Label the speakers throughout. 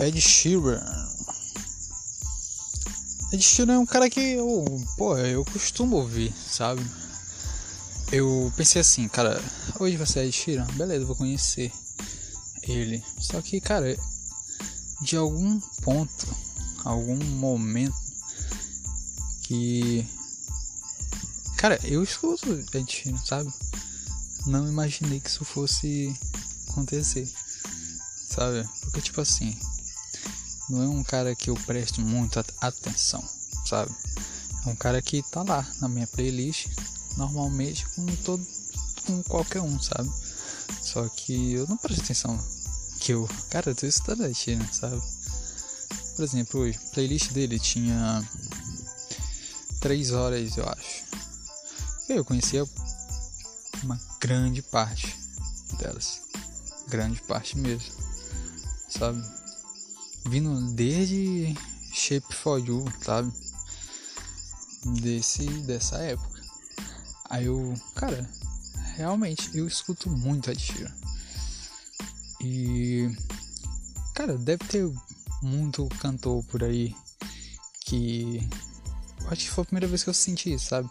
Speaker 1: Ed Sheeran. Ed Sheeran é um cara que eu, pô, eu costumo ouvir, sabe? Eu pensei assim, cara, hoje vai ser Ed Sheeran, beleza, vou conhecer ele. Só que, cara, de algum ponto, algum momento que cara, eu escuto Ed Sheeran, sabe? Não imaginei que isso fosse acontecer, sabe? Porque tipo assim, não é um cara que eu presto muita atenção, sabe? É um cara que tá lá na minha playlist, normalmente com todo com qualquer um, sabe? Só que eu não presto atenção que eu, cara, tô estudando China, sabe? Por exemplo, hoje, a playlist dele tinha 3 horas, eu acho. Eu conhecia uma grande parte delas. Grande parte mesmo. Sabe? Vindo desde Shape for You, sabe? Desse, dessa época. Aí eu, cara, realmente eu escuto muito a Sheeran. E cara, deve ter muito cantor por aí que acho que foi a primeira vez que eu senti isso, sabe?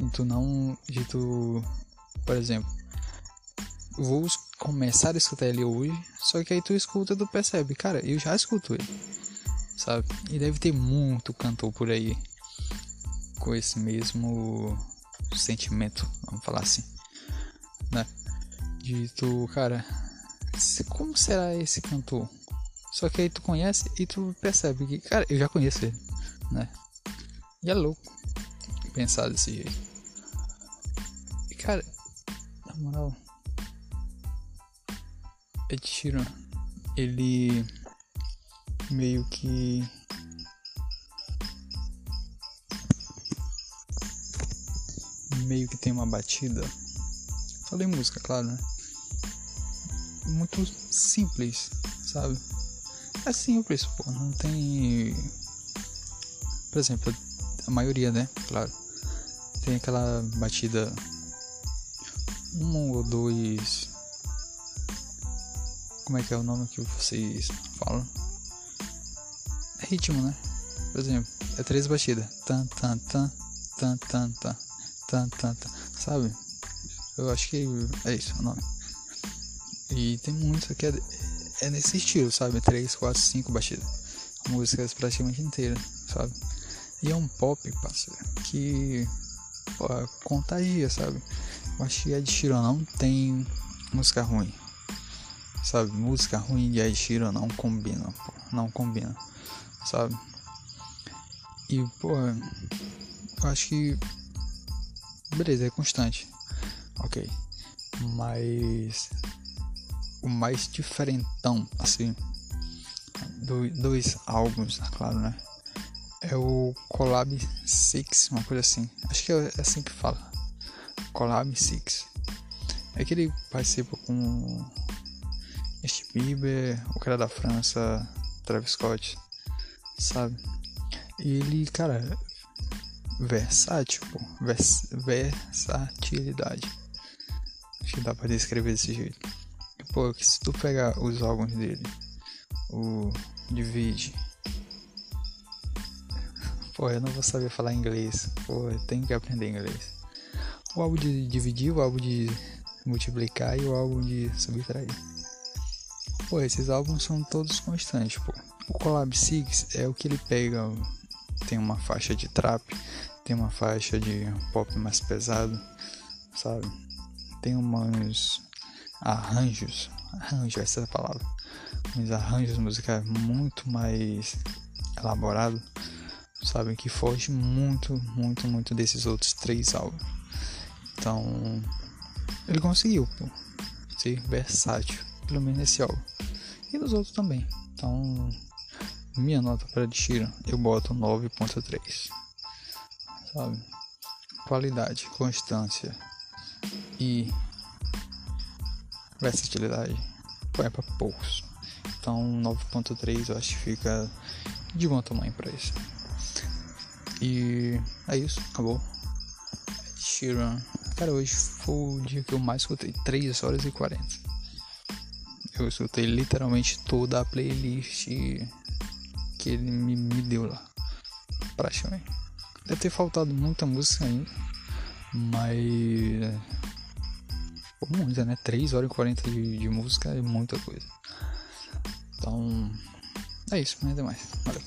Speaker 1: E tu não, de tu, por exemplo, vou começar a escutar ele hoje, só que aí tu escuta tu percebe, cara, eu já escuto ele, sabe? E deve ter muito cantor por aí com esse mesmo sentimento, vamos falar assim, né? De tu, cara, como será esse cantor? Só que aí tu conhece e tu percebe que, cara, eu já conheço ele, né? E é louco pensar desse jeito. E cara, na moral, Sheeran, ele meio que meio que tem uma batida. Falei música, claro, né? Muito simples, sabe? É simples, pô. Não tem. Por exemplo, a maioria, né? Claro. Tem aquela batida. Um ou dois. Como é que é o nome que vocês falam? É ritmo, né? Por exemplo, é três batidas. Tan, tan, tan, tan, tan, tan, tan, tan, tan. Sabe? Eu acho que é isso o nome. E tem muito que é, é nesse estilo, sabe? 3, 4, 5 batidas. Músicas praticamente inteiras, sabe? E é um pop, parceiro, que pô, contagia, sabe? Eu acho que Ed Sheeran não tem música ruim. Sabe? Música ruim de Sheeran não combina, pô. Não combina, sabe? E, pô, eu acho que. Beleza, é constante. Ok. Mas. O mais diferentão, assim. Do, dois álbuns, claro, né? É o Collab 6, uma coisa assim. Acho que é assim que fala. Collab 6. É que ele participa com este Bieber, o cara da França, Travis Scott, sabe? E ele, cara, versátil, pô. Vers versatilidade. Acho que dá pra descrever desse jeito. Pô, se tu pegar os álbuns dele, o Divide. Pô, eu não vou saber falar inglês. Pô, eu tenho que aprender inglês. O álbum de dividir, o álbum de multiplicar e o álbum de subtrair. Pô, esses álbuns são todos constantes, pô. O Collab 6 é o que ele pega. Tem uma faixa de trap, tem uma faixa de pop mais pesado, sabe? Tem umas arranjos, arranjo essa é a palavra, uns arranjos musicais muito mais elaborados, sabe? Que foge muito, muito, muito desses outros três álbuns. Então, ele conseguiu, pô, ser versátil, pelo menos nesse álbum. E nos outros também. Então, minha nota para Dishira eu boto 9.3. Sabe? Qualidade, constância e versatilidade é para poucos. Então 9.3 eu acho que fica de bom tamanho para isso. E é isso, acabou. Sheeran. Cara, hoje foi o dia que eu mais escutei. 3 horas e 40. Eu escutei literalmente toda a playlist que ele me, me deu lá. Praticamente. Deve ter faltado muita música ainda. Mas. Muita, né? 3 horas e 40 de, de música é muita coisa. Então. É isso, nada mais. Valeu.